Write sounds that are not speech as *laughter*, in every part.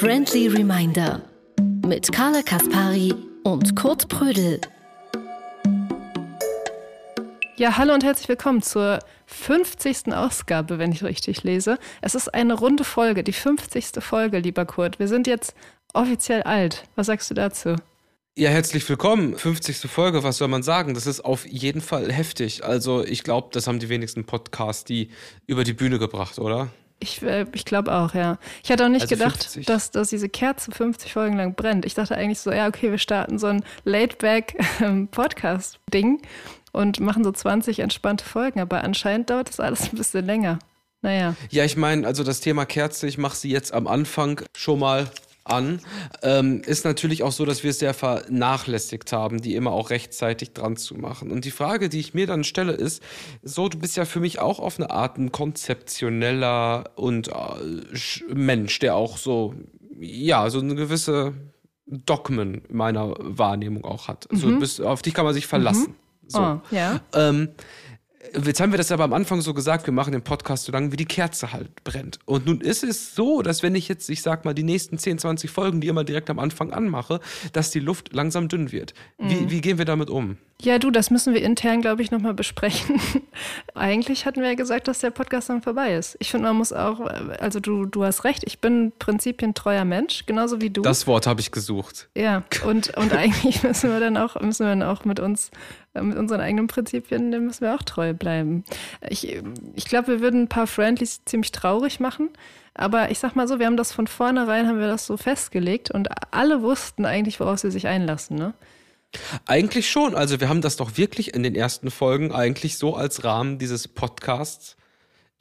Friendly Reminder mit Carla Kaspari und Kurt Prödel. Ja, hallo und herzlich willkommen zur 50. Ausgabe, wenn ich richtig lese. Es ist eine runde Folge, die 50. Folge, lieber Kurt. Wir sind jetzt offiziell alt. Was sagst du dazu? Ja, herzlich willkommen. 50. Folge, was soll man sagen? Das ist auf jeden Fall heftig. Also, ich glaube, das haben die wenigsten Podcasts die über die Bühne gebracht, oder? Ich, äh, ich glaube auch, ja. Ich hatte auch nicht also gedacht, dass, dass diese Kerze 50 Folgen lang brennt. Ich dachte eigentlich so, ja, okay, wir starten so ein Laid-Back-Podcast-Ding und machen so 20 entspannte Folgen, aber anscheinend dauert das alles ein bisschen länger. Naja. Ja, ich meine, also das Thema Kerze, ich mache sie jetzt am Anfang schon mal an. Ähm, ist natürlich auch so, dass wir es sehr vernachlässigt haben, die immer auch rechtzeitig dran zu machen. Und die Frage, die ich mir dann stelle, ist: So, du bist ja für mich auch auf eine Art ein konzeptioneller und äh, Mensch, der auch so, ja, so eine gewisse Dogmen meiner Wahrnehmung auch hat. Mhm. So, bist, auf dich kann man sich verlassen. Mhm. So. Oh, ja. Ähm, Jetzt haben wir das aber am Anfang so gesagt, wir machen den Podcast so lange, wie die Kerze halt brennt. Und nun ist es so, dass wenn ich jetzt, ich sag mal, die nächsten 10, 20 Folgen, die immer direkt am Anfang anmache, dass die Luft langsam dünn wird. Mhm. Wie, wie gehen wir damit um? Ja, du, das müssen wir intern, glaube ich, nochmal besprechen. *laughs* Eigentlich hatten wir ja gesagt, dass der Podcast dann vorbei ist. Ich finde, man muss auch, also du, du hast recht, ich bin prinzipientreuer Mensch, genauso wie du. Das Wort habe ich gesucht. Ja, und, und *laughs* eigentlich müssen wir dann auch, müssen wir dann auch mit uns, mit unseren eigenen Prinzipien, dem müssen wir auch treu bleiben. Ich, ich glaube, wir würden ein paar Friendlies ziemlich traurig machen. Aber ich sag mal so, wir haben das von vornherein, haben wir das so festgelegt und alle wussten eigentlich, worauf sie sich einlassen, ne? Eigentlich schon. Also wir haben das doch wirklich in den ersten Folgen eigentlich so als Rahmen dieses Podcasts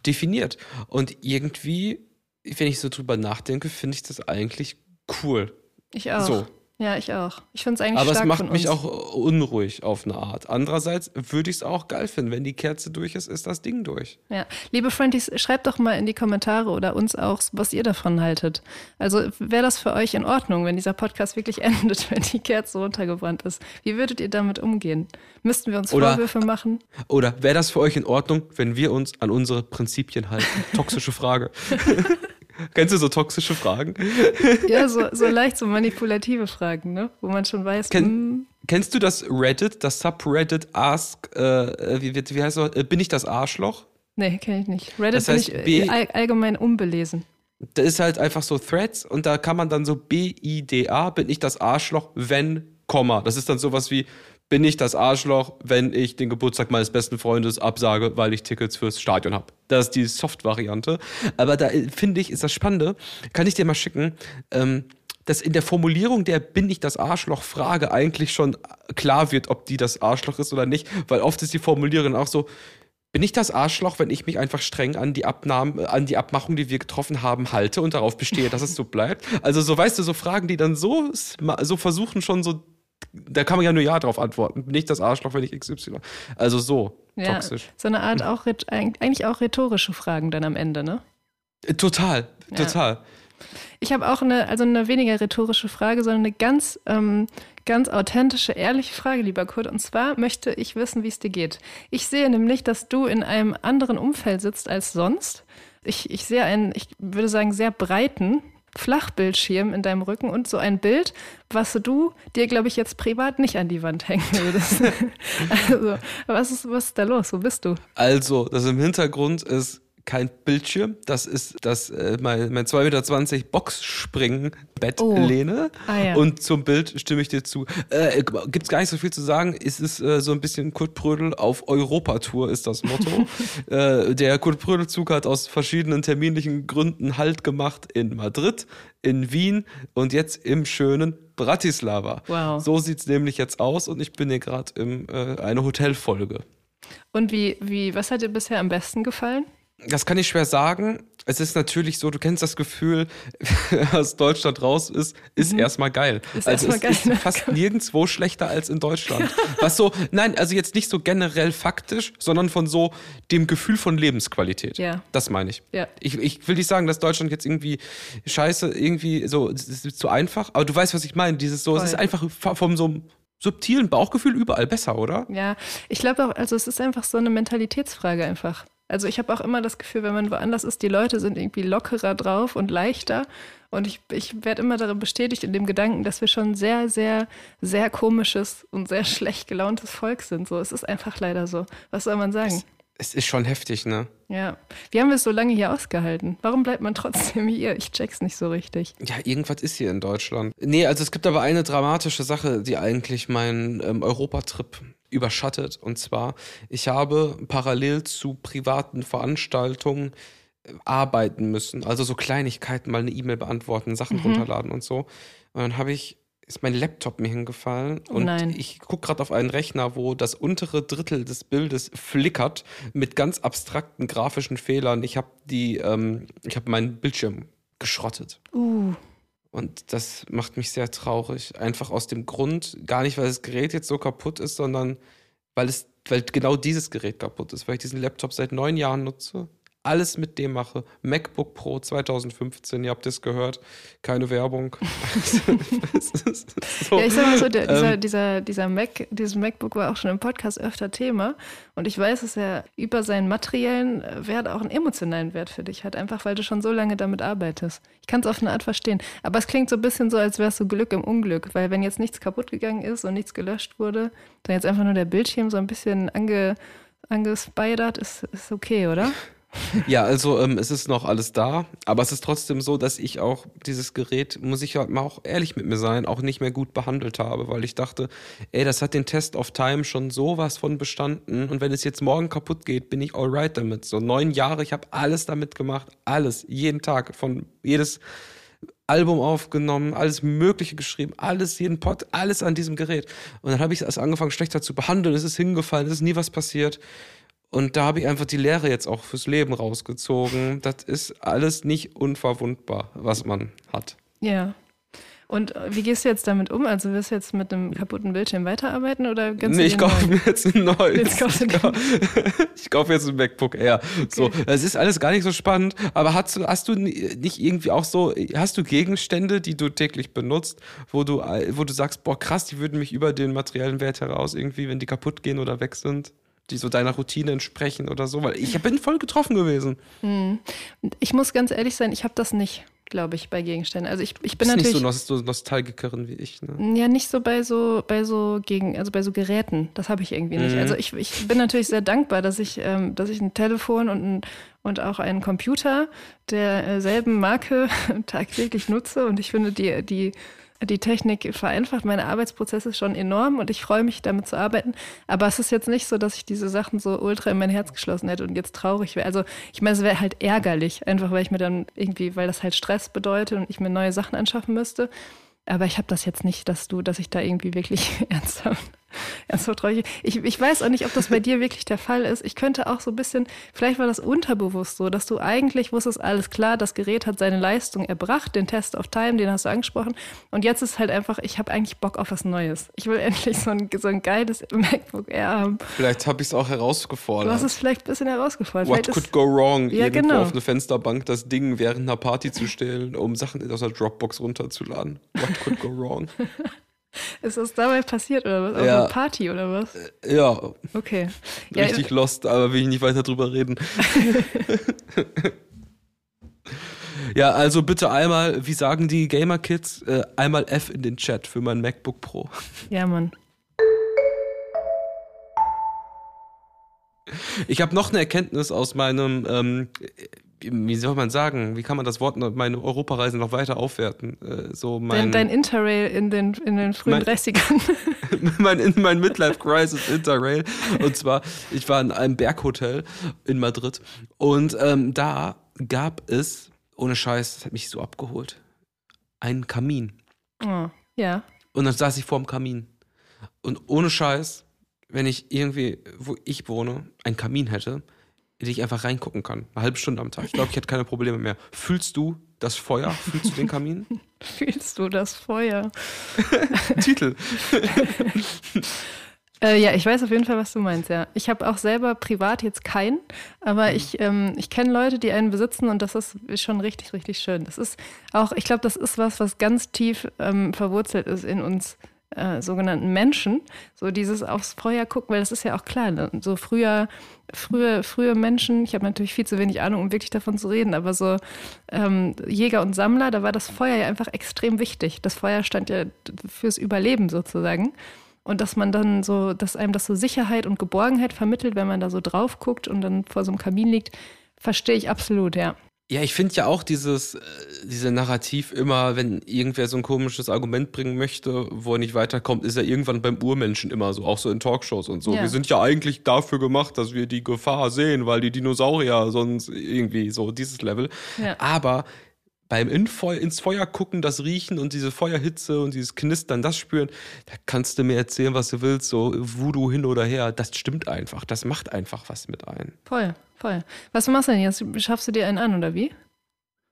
definiert. Und irgendwie, wenn ich so drüber nachdenke, finde ich das eigentlich cool. Ich auch. So. Ja, ich auch. Ich finde es eigentlich Aber es macht mich auch unruhig auf eine Art. Andererseits würde ich es auch geil finden. Wenn die Kerze durch ist, ist das Ding durch. Ja. Liebe Friendies, schreibt doch mal in die Kommentare oder uns auch, was ihr davon haltet. Also wäre das für euch in Ordnung, wenn dieser Podcast wirklich *laughs* endet, wenn die Kerze runtergebrannt ist? Wie würdet ihr damit umgehen? Müssten wir uns oder, Vorwürfe machen? Oder wäre das für euch in Ordnung, wenn wir uns an unsere Prinzipien halten? *laughs* Toxische Frage. *laughs* Kennst du so toxische Fragen? *laughs* Ja, so, so leicht so manipulative Fragen, ne? Wo man schon weiß. Ken, hm. Kennst du das Reddit, das Subreddit Ask, äh, wie, wie heißt das? Äh, bin ich das Arschloch? Nee, kenne ich nicht. Reddit das heißt, bin ich all, allgemein unbelesen. Da ist halt einfach so Threads und da kann man dann so B-I-D-A, bin ich das Arschloch, wenn, Komma. Das ist dann sowas wie, bin ich das Arschloch, wenn ich den Geburtstag meines besten Freundes absage, weil ich Tickets fürs Stadion habe. Das ist die Soft-Variante. Aber da äh, finde ich, ist das Spannende, kann ich dir mal schicken, ähm, dass in der Formulierung der Bin ich das Arschloch-Frage eigentlich schon klar wird, ob die das Arschloch ist oder nicht, weil oft ist die Formulierung auch so, bin ich das Arschloch, wenn ich mich einfach streng an die Abnahmen, äh, an die Abmachung, die wir getroffen haben, halte und darauf bestehe, dass es so bleibt? Also so weißt du, so Fragen, die dann so, so versuchen schon so da kann man ja nur Ja drauf antworten. Nicht das Arschloch, wenn ich XY. Also so, ja, toxisch. So eine Art auch, eigentlich auch rhetorische Fragen dann am Ende, ne? Äh, total, ja. total. Ich habe auch eine, also eine weniger rhetorische Frage, sondern eine ganz, ähm, ganz authentische, ehrliche Frage, lieber Kurt. Und zwar möchte ich wissen, wie es dir geht. Ich sehe nämlich, dass du in einem anderen Umfeld sitzt als sonst. Ich, ich sehe einen, ich würde sagen, sehr breiten Flachbildschirm in deinem Rücken und so ein Bild, was du dir, glaube ich, jetzt privat nicht an die Wand hängen würdest. *laughs* also, was ist, was ist da los? Wo bist du? Also, das im Hintergrund ist kein Bildschirm. Das ist das, äh, mein, mein 2,20 Meter Boxspringen-Bettlehne. Oh. Ah, ja. Und zum Bild stimme ich dir zu. Äh, Gibt es gar nicht so viel zu sagen. Es ist äh, so ein bisschen Kurt Prödel auf Europatour ist das Motto. *laughs* äh, der Kurt Prödel-Zug hat aus verschiedenen terminlichen Gründen Halt gemacht in Madrid, in Wien und jetzt im schönen Bratislava. Wow. So sieht es nämlich jetzt aus und ich bin hier gerade in äh, einer Hotelfolge. Und wie, wie, was hat dir bisher am besten gefallen? Das kann ich schwer sagen. Es ist natürlich so, du kennst das Gefühl, *laughs* was Deutschland raus ist, ist mhm. erstmal geil. Ist also es geil, ist ne? fast nirgendwo schlechter als in Deutschland. *laughs* was so, nein, also jetzt nicht so generell faktisch, sondern von so dem Gefühl von Lebensqualität. Ja. Das meine ich. Ja. ich. Ich will nicht sagen, dass Deutschland jetzt irgendwie scheiße, irgendwie so, es ist zu einfach, aber du weißt, was ich meine. Dieses so, Voll. es ist einfach vom so subtilen Bauchgefühl überall besser, oder? Ja, ich glaube auch, also es ist einfach so eine Mentalitätsfrage einfach. Also ich habe auch immer das Gefühl, wenn man woanders ist, die Leute sind irgendwie lockerer drauf und leichter. Und ich, ich werde immer darin bestätigt in dem Gedanken, dass wir schon sehr, sehr, sehr komisches und sehr *laughs* schlecht gelauntes Volk sind. So, es ist einfach leider so. Was soll man sagen? Es, es ist schon heftig, ne? Ja. Wie haben wir es so lange hier ausgehalten? Warum bleibt man trotzdem *laughs* hier? Ich check's nicht so richtig. Ja, irgendwas ist hier in Deutschland. Nee, also es gibt aber eine dramatische Sache, die eigentlich meinen ähm, Europatrip überschattet. Und zwar, ich habe parallel zu privaten Veranstaltungen äh, arbeiten müssen. Also so Kleinigkeiten, mal eine E-Mail beantworten, Sachen runterladen und so. Und dann habe ich, ist mein Laptop mir hingefallen Oh und ich gucke gerade auf einen Rechner, wo das untere Drittel des Bildes flickert mit ganz abstrakten grafischen Fehlern. Ich habe die, ähm, ich habe meinen Bildschirm geschrottet. Uh, Und das macht mich sehr traurig. Einfach aus dem Grund, gar nicht, weil das Gerät jetzt so kaputt ist, sondern weil es, weil genau dieses Gerät kaputt ist, weil ich diesen Laptop seit neun Jahren nutze. Alles mit dem mache. MacBook Pro 2015, ihr habt es gehört. Keine Werbung. *laughs* So, ja, ich sag mal so, der, dieser, ähm, dieser, dieser Mac, dieses MacBook war auch schon im Podcast öfter Thema. Und ich weiß, dass er über seinen materiellen Wert auch einen emotionalen Wert für dich hat, einfach weil du schon so lange damit arbeitest. Ich kann es auf eine Art verstehen. Aber es klingt so ein bisschen so, als es so Glück im Unglück, weil wenn jetzt nichts kaputt gegangen ist und nichts gelöscht wurde, dann jetzt einfach nur der Bildschirm so ein bisschen ange, angespidert, ist, ist okay, oder? *laughs* *laughs* Ja, also ähm, es ist noch alles da, aber es ist trotzdem so, dass ich auch dieses Gerät, muss ich halt mal auch ehrlich mit mir sein, auch nicht mehr gut behandelt habe, weil ich dachte, ey, das hat den Test of Time schon sowas von bestanden und wenn es jetzt morgen kaputt geht, bin ich alright damit. So neun Jahre, ich habe alles damit gemacht, alles, jeden Tag, von jedes Album aufgenommen, alles Mögliche geschrieben, alles, jeden Pod, alles an diesem Gerät. Und dann habe ich es angefangen, schlechter zu behandeln, es ist hingefallen, es ist nie was passiert. Und da habe ich einfach die Lehre jetzt auch fürs Leben rausgezogen. Das ist alles nicht unverwundbar, was man hat. Ja. Und äh, wie gehst du jetzt damit um? Also wirst du jetzt mit einem kaputten Bildschirm weiterarbeiten oder ganz Nee, ich kaufe mir jetzt ein neues. Ich kaufe *laughs* jetzt ein MacBook Air. So, es ist alles gar nicht so spannend, aber hast du, hast du nicht irgendwie auch so, hast du Gegenstände, die du täglich benutzt, wo du, wo du sagst, boah, krass, die würden mich über den materiellen Wert heraus irgendwie, wenn die kaputt gehen oder weg sind, die so deiner Routine entsprechen oder so? Weil ich bin voll getroffen gewesen. Ich muss ganz ehrlich sein, ich habe das nicht, glaube ich, bei Gegenständen. Also ich, ich bin Bist nicht natürlich so, so Nostalgikerin wie ich, ne? ja nicht so bei so bei so gegen also bei so Geräten. Das habe ich irgendwie nicht. Mhm. Also ich, ich bin natürlich sehr dankbar, dass ich ähm, dass ich ein Telefon und ein, und auch einen Computer derselben Marke *laughs* tagtäglich nutze und ich finde die die die Technik vereinfacht meine Arbeitsprozesse schon enorm und ich freue mich, damit zu arbeiten. Aber es ist jetzt nicht so, dass ich diese Sachen so ultra in mein Herz geschlossen hätte und jetzt traurig wäre. Also ich meine, es wäre halt ärgerlich, einfach weil ich mir dann irgendwie, weil das halt Stress bedeutet und ich mir neue Sachen anschaffen müsste. Aber ich habe das jetzt nicht, dass du, dass ich da irgendwie wirklich *laughs* ernsthaft, *laughs* ernsthaft traurig. Ich, ich weiß auch nicht, ob das bei dir wirklich der Fall ist. Ich könnte auch so ein bisschen, vielleicht war das unterbewusst so, dass du eigentlich wusstest, alles klar, das Gerät hat seine Leistung erbracht, den Test of Time, den hast du angesprochen. Und jetzt ist halt einfach, ich habe eigentlich Bock auf was Neues. Ich will *laughs* endlich so ein, so ein geiles MacBook Air haben. Vielleicht habe ich es auch Du herausgefordert. hast es vielleicht ein bisschen herausgefordert. What Vielleicht could ist, go wrong? Ja, Irgendwo genau. auf eine Fensterbank das Ding während einer Party zu stellen, um Sachen aus der Dropbox runterzuladen. What could go wrong? *laughs* *laughs* ist das dabei passiert oder was? Auf Ja. einer Party oder was? Ja, Okay. Ja, richtig lost, aber will ich nicht weiter drüber reden. *laughs* ja, also bitte einmal, wie sagen die Gamer Kids, äh, einmal F in den Chat für mein MacBook Pro. ja, Mann. Ich habe noch eine Erkenntnis aus meinem, ähm, wie soll man sagen, wie kann man das Wort, meine Europareise noch weiter aufwerten? Äh, so mein, Dein, dein Interrail in den, in den frühen Mein- 30ern. *laughs* mein, in mein Midlife Crisis Interrail. Und zwar, ich war in einem Berghotel in Madrid und ähm, da gab es, ohne Scheiß, das hat mich so abgeholt, einen Kamin. Oh, ja. Und dann saß ich vorm Kamin. Und ohne Scheiß, wenn ich irgendwie, wo ich wohne, einen Kamin hätte, in den ich einfach reingucken kann. Eine halbe Stunde am Tag. Ich glaube, ich hätte keine Probleme mehr. Fühlst du das Feuer? Fühlst du den Kamin? *laughs* Fühlst du das Feuer? *laughs* Titel. *laughs* Äh, ja, ich weiß auf jeden Fall, was du meinst, ja. Ich habe auch selber privat jetzt keinen, aber Mhm. ich, ähm, ich kenne Leute, die einen besitzen und das ist schon richtig, richtig schön. Das ist auch, ich glaube, das ist was, was ganz tief ähm, verwurzelt ist in uns äh, sogenannten Menschen, so dieses aufs Feuer gucken, weil das ist ja auch klar, ne? so früher, frühe, frühe Menschen, ich habe natürlich viel zu wenig Ahnung, um wirklich davon zu reden, aber so ähm, Jäger und Sammler, da war das Feuer ja einfach extrem wichtig. Das Feuer stand ja fürs Überleben sozusagen. Und dass man dann so, dass einem das so Sicherheit und Geborgenheit vermittelt, wenn man da so drauf guckt und dann vor so einem Kamin liegt, verstehe ich absolut, ja. Ja, ich finde ja auch dieses, äh, diese Narrativ immer, wenn irgendwer so ein komisches Argument bringen möchte, wo er nicht weiterkommt, ist er irgendwann beim Urmenschen immer so, auch so in Talkshows und so. Ja. Wir sind ja eigentlich dafür gemacht, dass wir die Gefahr sehen, weil die Dinosaurier sonst irgendwie so dieses Level. Ja. Aber beim Infeu ins Feuer gucken, das riechen und diese Feuerhitze und dieses Knistern, das spüren, da kannst du mir erzählen, was du willst, so Voodoo hin oder her, das stimmt einfach, das macht einfach was mit ein. Voll, voll. Was machst du denn jetzt? Schaffst du dir einen an oder wie?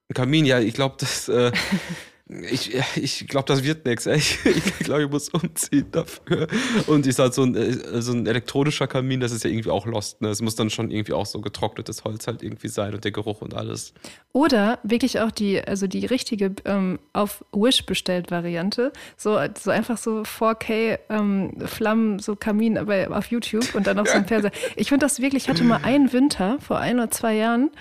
Ein Kamin, ja, ich glaube, das äh, *laughs* Ich, ich glaube, das wird nichts. Ich, *laughs* ich glaube, ich muss umziehen dafür. Und ist halt so ein, äh, so ein elektronischer Kamin, das ist ja irgendwie auch lost. Ne? Es muss dann schon irgendwie auch so getrocknetes Holz halt irgendwie sein und der Geruch und alles. Oder wirklich auch die, also die richtige ähm, auf Wish bestellt Variante. So, so einfach so 4K ähm, Flammen, so Kamin aber auf YouTube und dann auf so einem *laughs* Fernseher. Ich finde das wirklich, ich hatte mal einen Winter vor ein oder zwei Jahren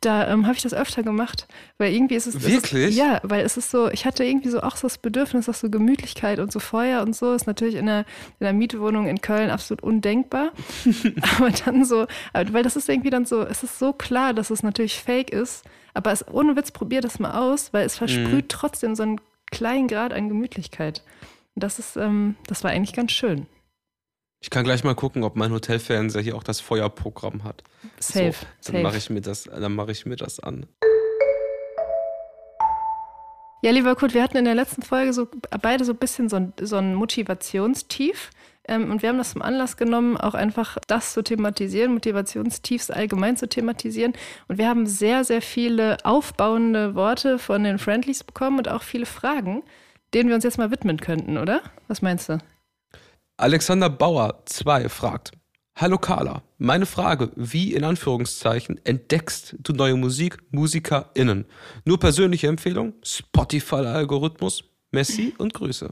da ähm, habe ich das öfter gemacht, weil irgendwie ist es wirklich ist, ja, weil es ist so, ich hatte irgendwie so auch so das Bedürfnis, dass so Gemütlichkeit und so Feuer und so ist natürlich in der, in der Mietwohnung in Köln absolut undenkbar, *laughs* aber dann so, weil das ist irgendwie dann so, es ist so klar, dass es natürlich Fake ist, aber es, ohne Witz probier das mal aus, weil es versprüht mhm. trotzdem so einen kleinen Grad an Gemütlichkeit. Und das ist, ähm, das war eigentlich ganz schön. Ich kann gleich mal gucken, ob mein Hotelfernseher hier auch das Feuerprogramm hat. Safe. So, dann mache ich mir das, dann mache ich mir das an. Ja, lieber Kurt, wir hatten in der letzten Folge so beide so ein bisschen so ein, so ein Motivationstief. Ähm, und wir haben das zum Anlass genommen, auch einfach das zu thematisieren, Motivationstiefs allgemein zu thematisieren. Und wir haben sehr, sehr viele aufbauende Worte von den Friendlies bekommen und auch viele Fragen, denen wir uns jetzt mal widmen könnten, oder? Was meinst du? Alexander Bauer 2 fragt, Hallo Carla, meine Frage, wie in Anführungszeichen entdeckst du neue Musik, MusikerInnen? Nur persönliche Empfehlung, Spotify-Algorithmus, Messi und Grüße.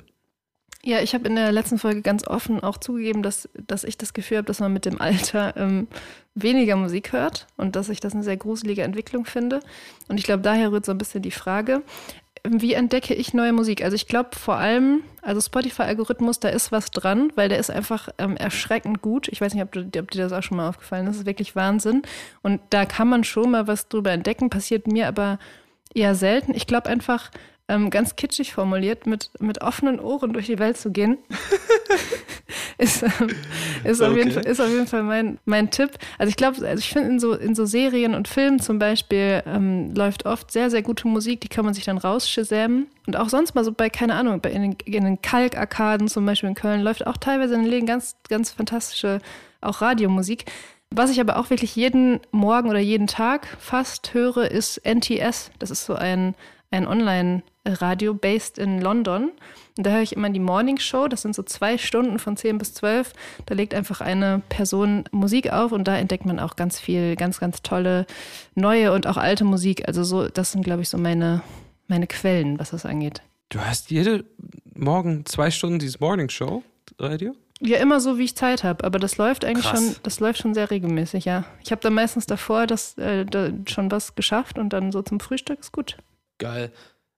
Ja, ich habe in der letzten Folge ganz offen auch zugegeben, dass, dass ich das Gefühl habe, dass man mit dem Alter ähm, weniger Musik hört und dass ich das eine sehr gruselige Entwicklung finde. Und ich glaube, daher rührt so ein bisschen die Frage wie entdecke ich neue Musik? Also ich glaube vor allem, also Spotify-Algorithmus, da ist was dran, weil der ist einfach ähm, erschreckend gut. Ich weiß nicht, ob, du, ob dir das auch schon mal aufgefallen ist. Das ist wirklich Wahnsinn. Und da kann man schon mal was drüber entdecken, passiert mir aber eher selten. Ich glaube einfach, ähm, ganz kitschig formuliert, mit, mit offenen Ohren durch die Welt zu gehen, *laughs* ist, ähm, ist, okay. auf jeden Fall, ist auf jeden Fall mein, mein Tipp. Also ich glaube, also ich finde in so, in so Serien und Filmen zum Beispiel ähm, läuft oft sehr, sehr gute Musik, die kann man sich dann rausschämen. Und auch sonst mal so bei, keine Ahnung, bei in den, in den Kalkarkaden zum Beispiel in Köln läuft auch teilweise in den Läden ganz, ganz fantastische auch Radiomusik. Was ich aber auch wirklich jeden Morgen oder jeden Tag fast höre, ist NTS. Das ist so ein, ein Online- Radio based in London. Und da höre ich immer die Morning Show. Das sind so zwei Stunden von 10 bis 12. Da legt einfach eine Person Musik auf und da entdeckt man auch ganz viel, ganz, ganz tolle neue und auch alte Musik. Also so, das sind, glaube ich, so meine, meine Quellen, was das angeht. Du hast jede Morgen zwei Stunden dieses Morning Show Radio? Ja, immer so, wie ich Zeit habe. Aber das läuft eigentlich Krass. schon, das läuft schon sehr regelmäßig, ja. Ich habe da meistens davor das, äh, da schon was geschafft und dann so zum Frühstück ist gut. Geil.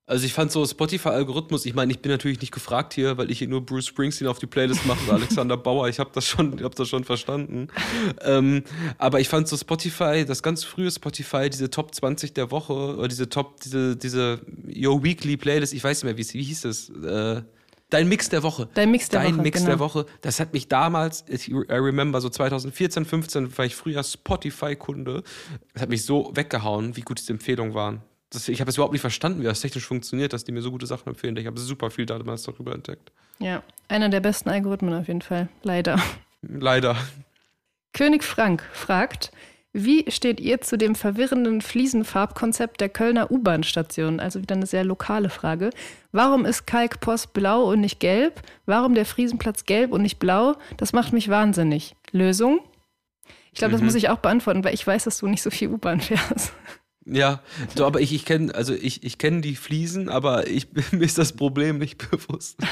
Also ich fand so Spotify-Algorithmus, ich meine, ich bin natürlich nicht gefragt hier, weil ich hier nur Bruce Springsteen auf die Playlist mache oder Alexander *laughs* Bauer, ich habe das, schon, hab das schon verstanden. Ähm, aber ich fand so Spotify, das ganz frühe Spotify, diese Top 20 der Woche, oder diese Top, diese, diese Your Weekly Playlist, ich weiß nicht mehr, wie, wie hieß es? Äh, Dein Mix der Woche. Dein Mix der Dein Woche. Mix genau. der Woche. Das hat mich damals, I remember, so 2014, 15, war ich früher Spotify-Kunde. Das hat mich so weggehauen, wie gut diese Empfehlungen waren das, ich habe es überhaupt nicht verstanden, wie das technisch funktioniert, dass die mir so gute Sachen empfehlen. Ich habe super viel damals darüber entdeckt. Ja, einer der besten Algorithmen auf jeden Fall. Leider. Leider. König Frank fragt, wie steht ihr zu dem verwirrenden Fliesenfarbkonzept der Kölner U-Bahn-Station? Also wieder eine sehr lokale Frage. Warum ist Kalkpost blau und nicht gelb? Warum der Friesenplatz gelb und nicht blau? Das macht mich wahnsinnig. Lösung? Ich glaube, das mhm. muss ich auch beantworten, weil ich weiß, dass du nicht so viel U-Bahn fährst. Ja, so, aber ich, ich kenne, also ich, ich kenne die Fliesen, aber ich, *laughs* mir ist das Problem nicht bewusst. *laughs*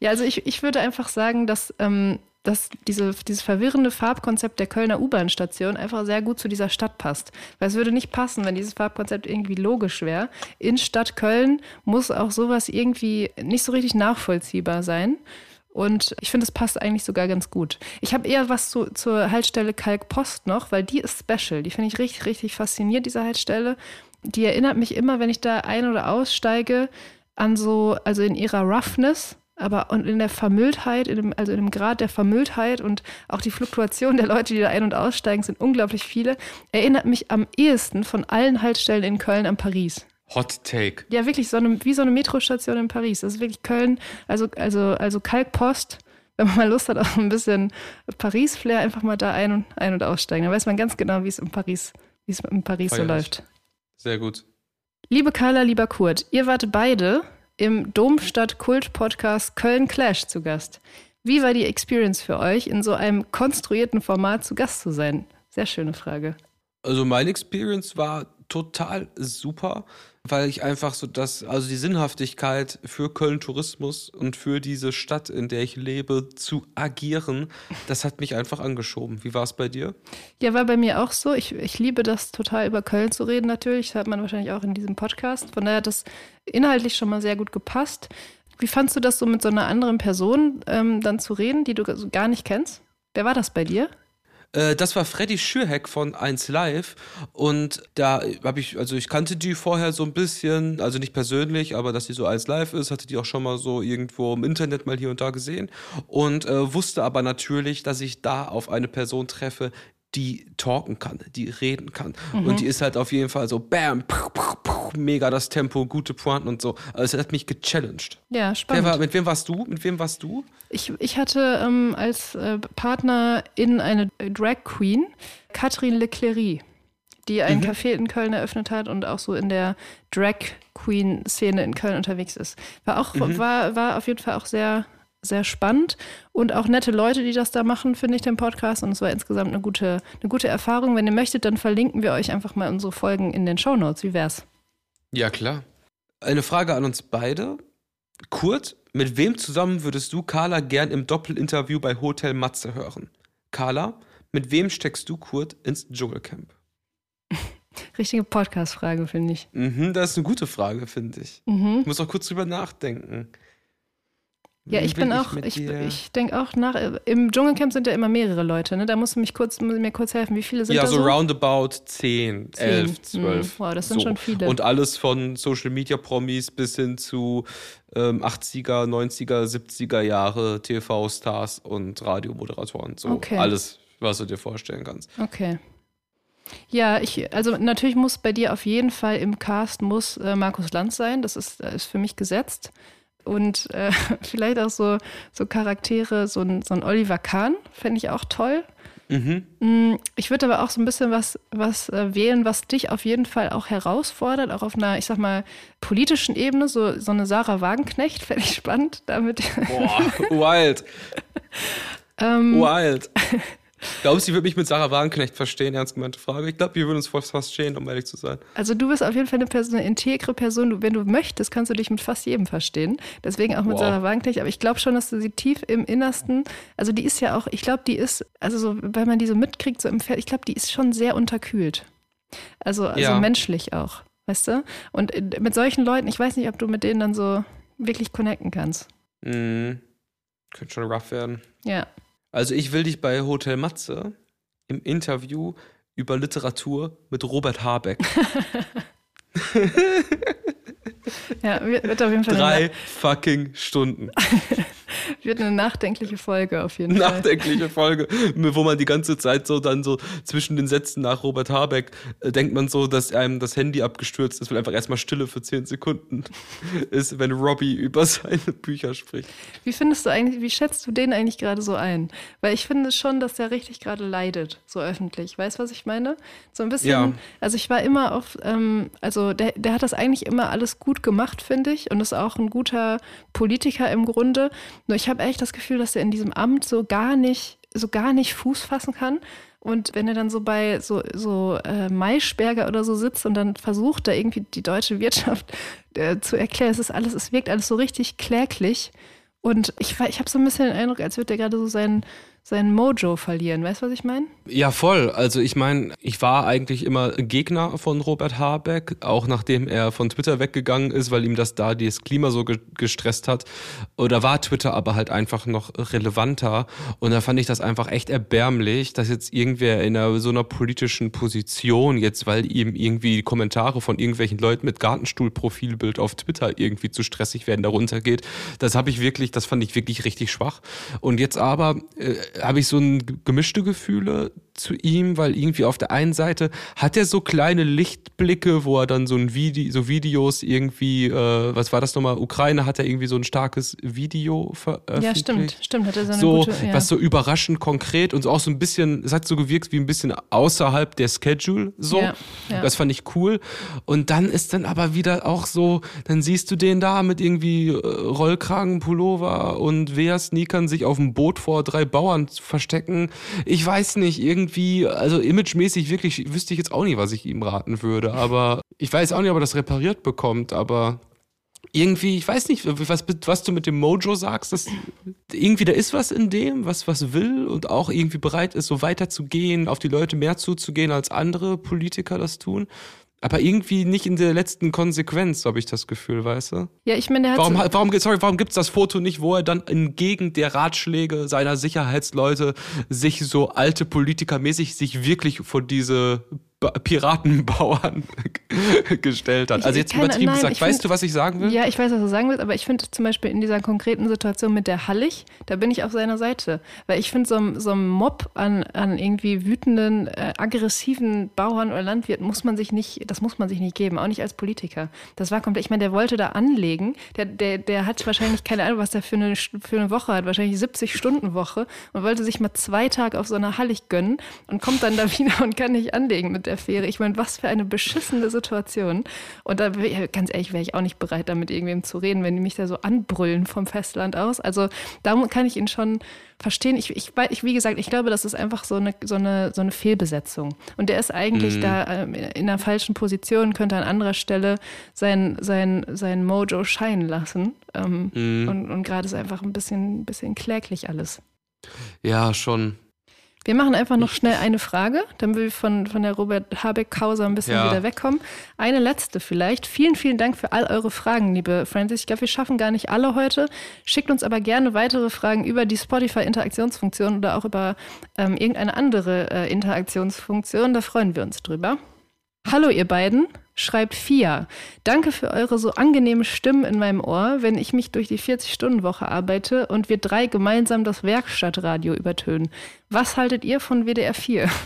Ja, also ich, ich würde einfach sagen, dass, ähm, dass diese, dieses verwirrende Farbkonzept der Kölner U-Bahn-Station einfach sehr gut zu dieser Stadt passt. Weil es würde nicht passen, wenn dieses Farbkonzept irgendwie logisch wäre. In Stadt Köln muss auch sowas irgendwie nicht so richtig nachvollziehbar sein. Und ich finde, es passt eigentlich sogar ganz gut. Ich habe eher was zu, zur Haltestelle Kalkpost noch, weil die ist special. Die finde ich richtig, richtig faszinierend, diese Haltestelle. Die erinnert mich immer, wenn ich da ein- oder aussteige, an so, also in ihrer Roughness, aber und in der Vermülltheit, in dem, also in dem Grad der Vermülltheit und auch die Fluktuation der Leute, die da ein- und aussteigen, sind unglaublich viele, erinnert mich am ehesten von allen Haltestellen in Köln an Paris. Hot Take. Ja, wirklich so eine, wie so eine Metrostation in Paris. Das ist wirklich Köln, also, also, also Kalkpost. Wenn man mal Lust hat auf ein bisschen Paris-Flair, einfach mal da ein- und, ein- und aussteigen. Da weiß man ganz genau, wie es in Paris, wie es in Paris so läuft. Sehr gut. Liebe Carla, lieber Kurt, ihr wart beide im Domstadt-Kult-Podcast Köln Clash zu Gast. Wie war die Experience für euch, in so einem konstruierten Format zu Gast zu sein? Sehr schöne Frage. Also meine Experience war total super, weil ich einfach so das, also die Sinnhaftigkeit für Köln Tourismus und für diese Stadt, in der ich lebe, zu agieren, das hat mich einfach angeschoben. Wie war es bei dir? Ja, war bei mir auch so. Ich, ich liebe das total über Köln zu reden natürlich. Das hat man wahrscheinlich auch in diesem Podcast. Von daher hat das inhaltlich schon mal sehr gut gepasst. Wie fandst du das so mit so einer anderen Person ähm, dann zu reden, die du gar nicht kennst? Wer war das bei dir? Äh, das war Freddy Schürheck von 1 Live. Und da habe ich, also ich kannte die vorher so ein bisschen, also nicht persönlich, aber dass sie so 1 Live ist, hatte die auch schon mal so irgendwo im Internet mal hier und da gesehen. Und äh, wusste aber natürlich, dass ich da auf eine Person treffe, die talken kann, die reden kann. Und die ist halt auf jeden Fall so bam, puh, puh, puh, mega das Tempo, gute Pointen und so. Also es hat mich gechallenged. Ja, spannend. war, mit wem warst du? Mit wem warst du? Ich, ich hatte ähm, als äh, Partner in eine Drag Queen Katrin Leclerc, die ein Café in Köln eröffnet hat und auch so in der Drag Queen Szene in Köln unterwegs ist. War auch war, war auf jeden Fall auch sehr sehr spannend und auch nette Leute, die das da machen, finde ich den Podcast und es war insgesamt eine gute eine gute Erfahrung. Wenn ihr möchtet, dann verlinken wir euch einfach mal unsere Folgen in den Shownotes. Wie wär's? Ja, klar. Eine Frage an uns beide. Kurt, mit wem zusammen würdest du Carla gern im Doppelinterview bei Hotel Matze hören? Carla, mit wem steckst du Kurt ins Dschungelcamp? *laughs* Richtige Podcast-Frage, finde ich. Mhm, das ist eine gute Frage, finde ich. Mhm. Ich muss auch kurz drüber nachdenken. Ja, ich bin auch, ich, dir- ich denke auch nach, im Dschungelcamp sind ja immer mehrere Leute, ne? Da musst du mich kurz, mir kurz helfen, wie viele sind ja, da so so? roundabout 10, 11, Zehn. 12. Mhm. Wow, das sind schon viele. Und alles von Social Media Promis bis hin zu ähm, 80er, 90er, 70er Jahre TV-Stars und Radiomoderatoren. So Okay. alles, was du dir vorstellen kannst. Okay. Ja, ich, also natürlich muss bei dir auf jeden Fall im Cast muss äh, Markus Lanz sein, das ist, äh, ist für mich gesetzt. Und äh, *laughs* vielleicht auch so, so Charaktere, so ein, so ein Oliver Kahn, fände ich auch toll. Mhm. Mm, Ich würde aber auch so ein bisschen was, was äh, wählen, was dich auf jeden Fall auch herausfordert, auch auf einer, ich sag mal, politischen Ebene, so, so eine Sarah Wagenknecht, fände ich spannend, damit. Boah, wild. *laughs* ähm, Wild. *laughs* Glaubst du, sie würde mich mit Sarah Wagenknecht verstehen? Ernst gemeinte Frage. Ich glaube, wir würden uns fast verstehen, um ehrlich zu sein. Also du bist auf jeden Fall eine, Person, eine integre Person. Du, wenn du möchtest, kannst du dich mit fast jedem verstehen. Deswegen auch mit Wow. Sarah Wagenknecht. Aber ich glaube schon, dass du sie tief im Innersten, also die ist ja auch, ich glaube, die ist, also so, weil man die so mitkriegt, so im Pferd, ich glaube, die ist schon sehr unterkühlt. Also, also Ja. menschlich auch, weißt du? Und äh, mit solchen Leuten, ich weiß nicht, ob du mit denen dann so wirklich connecten kannst. Mhm. Könnte schon rough werden. Ja. Also ich will dich bei Hotel Matze im Interview über Literatur mit Robert Habeck. *laughs* Ja, wird, auf jeden Fall Drei fucking Stunden. *laughs* wird eine nachdenkliche Folge auf jeden Fall. Nachdenkliche Folge, wo man die ganze Zeit so dann so zwischen den Sätzen nach Robert Habeck äh, denkt man so, dass einem das Handy abgestürzt ist, weil einfach erstmal Stille für zehn Sekunden *laughs* ist, wenn Robbie über *laughs* seine Bücher spricht. Wie findest du eigentlich, wie schätzt du den eigentlich gerade so ein? Weil ich finde schon, dass der richtig gerade leidet, so öffentlich. Weißt du, was ich meine? So ein bisschen, Ja. also ich war immer auf, ähm, also der, der hat das eigentlich immer alles gut gemacht, finde ich, und ist auch ein guter Politiker im Grunde. Nur ich habe echt das Gefühl, dass er in diesem Amt so gar nicht, so gar nicht Fuß fassen kann. Und wenn er dann so bei so, so äh, Maischberger oder so sitzt und dann versucht, da irgendwie die deutsche Wirtschaft äh, zu erklären, es ist alles, es wirkt alles so richtig kläglich. Und ich, ich habe so ein bisschen den Eindruck, als würde er gerade so seinen sein Mojo verlieren. Weißt du, was ich meine? Ja, voll. Also ich meine, ich war eigentlich immer Gegner von Robert Habeck, auch nachdem er von Twitter weggegangen ist, weil ihm das da das Klima so ge gestresst hat. Oder war Twitter aber halt einfach noch relevanter. Und da fand ich das einfach echt erbärmlich, dass jetzt irgendwer in einer, so einer politischen Position jetzt, weil ihm irgendwie Kommentare von irgendwelchen Leuten mit Gartenstuhl-Profilbild auf Twitter irgendwie zu stressig werden, darunter geht. Das habe ich wirklich, das fand ich wirklich richtig schwach. Und jetzt aber äh, habe ich so ein gemischte Gefühle zu ihm, weil irgendwie auf der einen Seite hat er so kleine Lichtblicke, wo er dann so ein Video, so Videos irgendwie, äh, was war das nochmal? Ukraine hat er irgendwie so ein starkes Video veröffentlicht. Ja, stimmt, stimmt, hat er so eine so, gute, ja. was so überraschend konkret und so auch so ein bisschen, es hat so gewirkt wie ein bisschen außerhalb der Schedule, so. Ja, ja. Das fand ich cool. Und dann ist dann aber wieder auch so, dann siehst du den da mit irgendwie äh, Rollkragenpullover und Wehr-Sneakern sich auf dem Boot vor drei Bauern verstecken. Ich weiß nicht, irgendwie, also imagemäßig wirklich, wüsste ich jetzt auch nicht, was ich ihm raten würde. Aber ich weiß auch nicht, ob er das repariert bekommt, aber irgendwie, ich weiß nicht, was, was du mit dem Mojo sagst, dass irgendwie da ist was in dem, was was will und auch irgendwie bereit ist, so weiterzugehen, auf die Leute mehr zuzugehen, als andere Politiker das tun. Aber irgendwie nicht in der letzten Konsequenz, habe ich das Gefühl, weißt du? Ja, ich meine, der hat Warum, so, warum, sorry, warum gibt's das Foto nicht, wo er dann entgegen der Ratschläge seiner Sicherheitsleute sich so alte Politikermäßig sich wirklich vor diese Piratenbauern *laughs* gestellt hat? Ich- Also jetzt übertrieben nein, gesagt, weißt find- du, was ich sagen will? Ja, ich weiß, was du sagen willst, aber ich finde zum Beispiel in dieser konkreten Situation mit der Hallig, da bin ich auf seiner Seite. Weil ich finde, so, ein- so ein Mob an, an irgendwie wütenden, äh, aggressiven Bauern oder Landwirten muss man sich nicht, das muss man sich nicht geben, auch nicht als Politiker. Das war komplett, ich meine, der wollte da anlegen, der, der, der hat wahrscheinlich keine Ahnung, was der für eine, für eine Woche hat, wahrscheinlich 70-Stunden-Woche und wollte sich mal zwei Tage auf so einer Hallig gönnen und kommt dann da *laughs* wieder und kann nicht anlegen mit der Fähre. Ich meine, was für eine beschissene Situation. Und da, ganz ehrlich, wäre ich auch nicht bereit, da mit irgendwem zu reden, wenn die mich da so anbrüllen vom Festland aus. Also da kann ich ihn schon verstehen. Ich, ich, ich, wie gesagt, ich glaube, das ist einfach so eine, so eine, so eine Fehlbesetzung. Und der ist eigentlich da ähm, in einer falschen Position, könnte an anderer Stelle sein, sein, sein Mojo scheinen lassen. Ähm, Und, und gerade ist einfach ein bisschen, ein bisschen kläglich alles. Ja, schon. Wir machen einfach noch schnell eine Frage, damit wir von, von der Robert Habeck-Causa ein bisschen Ja. wieder wegkommen. Eine letzte vielleicht. Vielen, vielen Dank für all eure Fragen, liebe Francis. Ich glaube, wir schaffen gar nicht alle heute. Schickt uns aber gerne weitere Fragen über die Spotify-Interaktionsfunktion oder auch über ähm, irgendeine andere äh, Interaktionsfunktion. Da freuen wir uns drüber. Hallo ihr beiden, schreibt Fia. Danke für eure so angenehmen Stimmen in meinem Ohr, wenn ich mich durch die 40-Stunden-Woche arbeite und wir drei gemeinsam das Werkstattradio übertönen. Was haltet ihr von WDR 4? *laughs*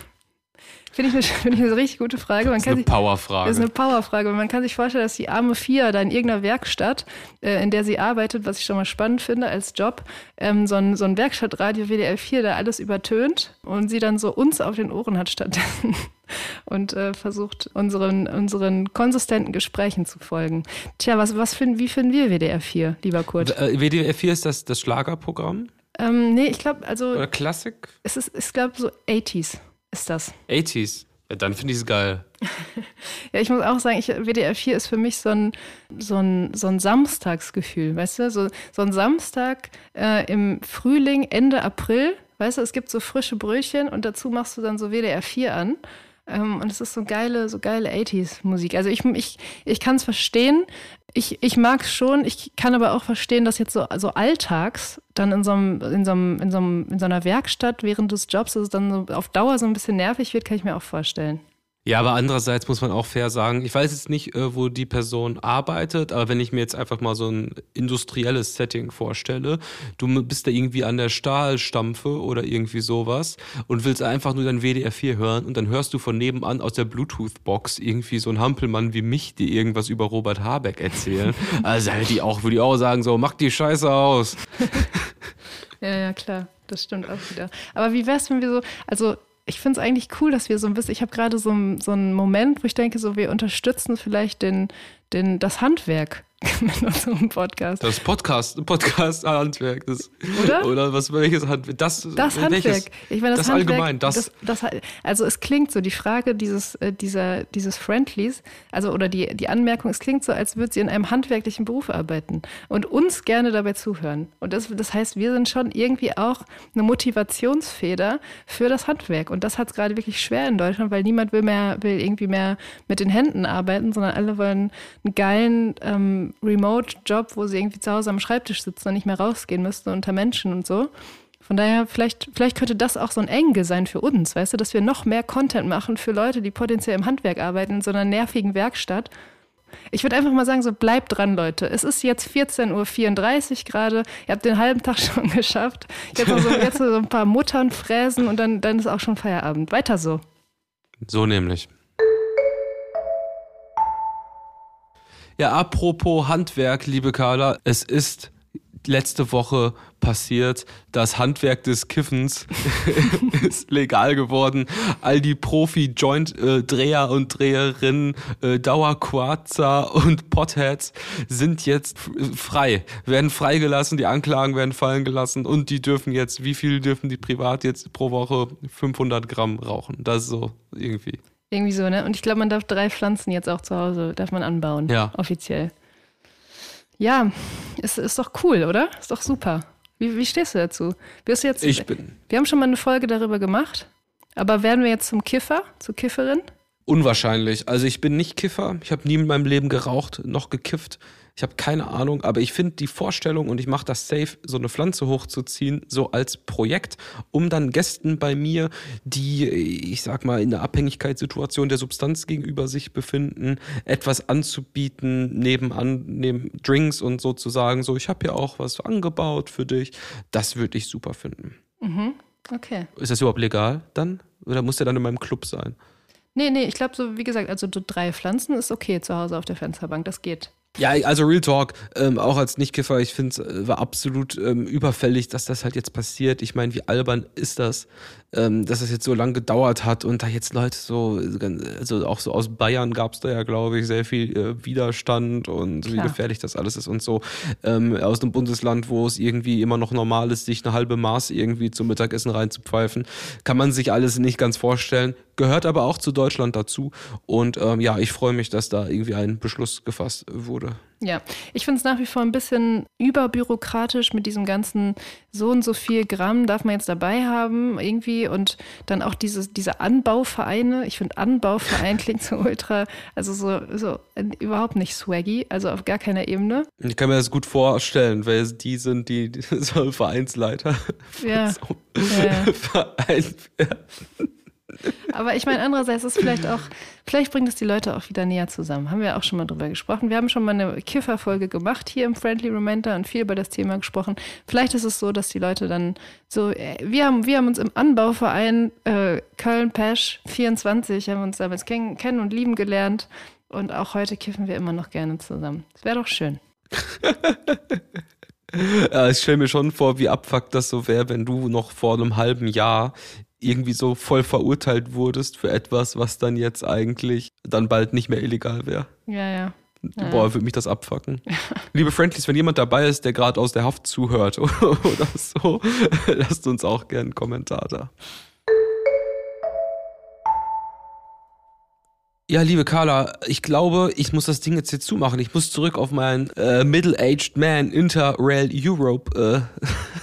Finde ich, eine- finde ich eine richtig gute Frage. Man Das ist eine Powerfrage. das ist eine Powerfrage. Man kann sich vorstellen, dass die arme Fia da in irgendeiner Werkstatt, äh, in der sie arbeitet, was ich schon mal spannend finde als Job, ähm, so, ein, so ein Werkstattradio WDR 4 da alles übertönt und sie dann so uns auf den Ohren hat stattdessen *laughs* und äh, versucht, unseren, unseren konsistenten Gesprächen zu folgen. Tja, was, was finden, wie finden wir WDR 4, lieber Kurt? Äh, WDR 4 ist das, das Schlagerprogramm? Ähm, nee, ich glaube, also Oder Klassik? es ist, ich glaube, so 80s ist das. 80s. Ja, dann finde ich es geil. *laughs* Ja, ich muss auch sagen, ich, WDR 4 ist für mich so ein, so ein, so ein Samstagsgefühl, weißt du? So, so ein Samstag äh, im Frühling, Ende April, weißt du, es gibt so frische Brötchen und dazu machst du dann so WDR 4 an. Ähm, und es ist so geile, so geile 80s-Musik. Also ich, ich, ich kann es verstehen. Ich, ich mag es schon. Ich kann aber auch verstehen, dass jetzt so also alltags dann in so, einem, in, so einem, in, so einem, in so einer Werkstatt während des Jobs, dass es dann so auf Dauer so ein bisschen nervig wird, kann ich mir auch vorstellen. Ja, aber andererseits muss man auch fair sagen, ich weiß jetzt nicht, äh, wo die Person arbeitet, aber wenn ich mir jetzt einfach mal so ein industrielles Setting vorstelle, du bist da irgendwie an der Stahlstampfe oder irgendwie sowas und willst einfach nur dein WDR 4 hören und dann hörst du von nebenan aus der Bluetooth-Box irgendwie so ein Hampelmann wie mich, die irgendwas über Robert Habeck erzählen. *laughs* also hätte die auch, würde ich auch sagen, so, mach die Scheiße aus. *laughs* Ja, ja, klar. Das stimmt auch wieder. Aber wie wär's, wenn wir so, also ich finde es eigentlich cool, dass wir so ein bisschen, ich habe gerade so, so einen Moment, wo ich denke, so wir unterstützen vielleicht den, den, das Handwerk *laughs* mit unserem Podcast. Das Podcast, Podcast Handwerk. Das, Oder? Oder was, welches Handwerk? Das, Das Handwerk. welches? Ich meine, das, Das Handwerk, allgemein, das- das, also es klingt so, die Frage dieses, äh, dieser, dieses Friendlies, also oder die, die Anmerkung, es klingt so, als würde sie in einem handwerklichen Beruf arbeiten und uns gerne dabei zuhören. Und das, das heißt, wir sind schon irgendwie auch eine Motivationsfeder für das Handwerk. Und das hat es gerade wirklich schwer in Deutschland, weil niemand will mehr, will irgendwie mehr mit den Händen arbeiten, sondern alle wollen einen geilen ähm, Remote-Job, wo sie irgendwie zu Hause am Schreibtisch sitzen und nicht mehr rausgehen müssten unter Menschen und so. Von daher, vielleicht, vielleicht könnte das auch so ein Enge sein für uns, weißt du, dass wir noch mehr Content machen für Leute, die potenziell im Handwerk arbeiten, in so einer nervigen Werkstatt. Ich würde einfach mal sagen, so bleibt dran, Leute. Es ist jetzt 14.34 Uhr gerade. Ihr habt den halben Tag *laughs* schon geschafft. Jetzt so, jetzt so ein paar Muttern fräsen und dann, dann ist auch schon Feierabend. Weiter so. So nämlich. Ja, apropos Handwerk, liebe Carla, es ist letzte Woche passiert, das Handwerk des Kiffens *laughs* ist legal geworden. All die Profi-Joint-Dreher und Dreherinnen, äh, Dauerquarzer und Potheads sind jetzt frei, werden freigelassen, die Anklagen werden fallen gelassen und die dürfen jetzt, wie viel dürfen die privat jetzt pro Woche? 500 Gramm rauchen. Das ist so irgendwie. Irgendwie so, ne? Und ich glaube, man darf drei Pflanzen jetzt auch zu Hause, darf man anbauen. Ja. Offiziell. Ja, ist, ist doch cool, oder? Ist doch super. Wie, wie stehst du dazu? Wirst du jetzt, Ich bin wir haben schon mal eine Folge darüber gemacht, aber werden wir jetzt zum Kiffer, zur Kifferin? Unwahrscheinlich. Also ich bin nicht Kiffer. Ich habe nie in meinem Leben geraucht, noch gekifft. Ich habe keine Ahnung, aber ich finde die Vorstellung und ich mache das safe, so eine Pflanze hochzuziehen, so als Projekt, um dann Gästen bei mir, die, ich sag mal, in der Abhängigkeitssituation der Substanz gegenüber sich befinden, etwas anzubieten, nebenan, neben Drinks und sozusagen so, ich habe ja auch was angebaut für dich. Das würde ich super finden. Okay. Ist das überhaupt legal dann? Oder muss der dann in meinem Club sein? Nee, nee, ich glaube so, wie gesagt, also so drei Pflanzen ist okay zu Hause auf der Fensterbank, das geht. Ja, also Real Talk, ähm, auch als Nichtkiffer, ich finde es äh, war absolut ähm, überfällig, dass das halt jetzt passiert. Ich meine, wie albern ist das, ähm, dass es jetzt so lange gedauert hat und da jetzt Leute so, also auch so aus Bayern gab es da ja, glaube ich, sehr viel äh, Widerstand und wie Klar. gefährlich das alles ist und so. Ähm, aus einem Bundesland, wo es irgendwie immer noch normal ist, sich eine halbe Maß irgendwie zum Mittagessen reinzupfeifen, kann man sich alles nicht ganz vorstellen. Gehört aber auch zu Deutschland dazu. Und ähm, ja, ich freue mich, dass da irgendwie ein Beschluss gefasst wurde. Ja, ich finde es nach wie vor ein bisschen überbürokratisch mit diesem ganzen so und so viel Gramm darf man jetzt dabei haben irgendwie und dann auch dieses, diese Anbauvereine. Ich finde Anbauverein *laughs* klingt so ultra, also so, so überhaupt nicht swaggy, also auf gar keiner Ebene. Ich kann mir das gut vorstellen, weil die sind, die, die *laughs* so Vereinsleiter. Ja. *laughs* So Ja, ja. Aber ich meine, andererseits ist vielleicht auch, vielleicht bringt es die Leute auch wieder näher zusammen. Haben wir auch schon mal drüber gesprochen. Wir haben schon mal eine Kifferfolge gemacht hier im Friendly Remender und viel über das Thema gesprochen. Vielleicht ist es so, dass die Leute dann so, äh, wir haben, wir haben uns im Anbauverein äh, Köln-Pesch 24, haben uns damals kenn kennen und lieben gelernt. Und auch heute kiffen wir immer noch gerne zusammen. Das wäre doch schön. *laughs* ja, ich stelle mir schon vor, wie abfuckt das so wäre, wenn du noch vor einem halben Jahr irgendwie so voll verurteilt wurdest für etwas, was dann jetzt eigentlich dann bald nicht mehr illegal wäre. Ja, ja. Ja. Boah, würde mich das abfacken. *laughs* Liebe Friendlies, wenn jemand dabei ist, der gerade aus der Haft zuhört *laughs* oder so, *laughs* lasst uns auch gerne einen Kommentar da. Ja, liebe Carla, ich glaube, ich muss das Ding jetzt hier zumachen. Ich muss zurück auf meinen äh, Middle-Aged Man Interrail Europe.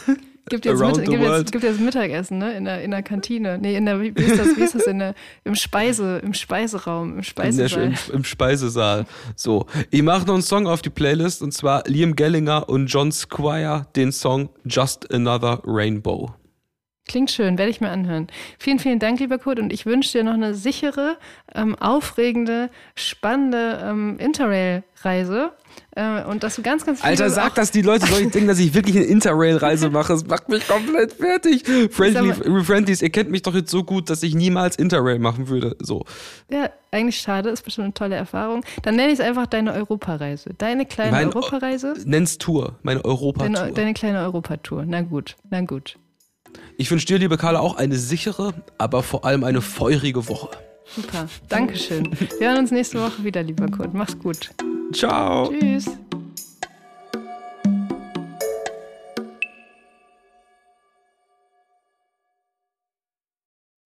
Äh, Gibt jetzt, Around mit, the gibt, world. jetzt, gibt jetzt Mittagessen, ne? In der, in der Kantine. Nee, in der, wie ist das, wie ist das in der, im Speise, im Speiseraum, im in der, Speisesaal. im, im Speisesaal. So, ich mache noch einen Song auf die Playlist und zwar Liam Gellinger und John Squire den Song Just Another Rainbow. Klingt schön, werde ich mir anhören. Vielen, vielen Dank, lieber Kurt, und ich wünsche dir noch eine sichere, ähm, aufregende, spannende ähm, Interrail-Reise. Äh, und dass du ganz, ganz viele Alter, sag das die Leute, soll ich denken, dass ich wirklich eine Interrail-Reise mache? Das macht mich komplett fertig. Friendly, Friendlies, ihr kennt mich doch jetzt so gut, dass ich niemals Interrail machen würde. So. Ja, eigentlich schade, ist bestimmt eine tolle Erfahrung. Dann nenne ich es einfach deine Europareise. Deine kleine Mein- Europareise. Nenn's Tour, meine Europatour. Deine, deine kleine Europatour. Na gut, na gut. Ich wünsche dir, liebe Carla, auch eine sichere, aber vor allem eine feurige Woche. Super. Dankeschön. Wir hören uns nächste Woche wieder, lieber Kurt. Mach's gut. Ciao. Tschüss.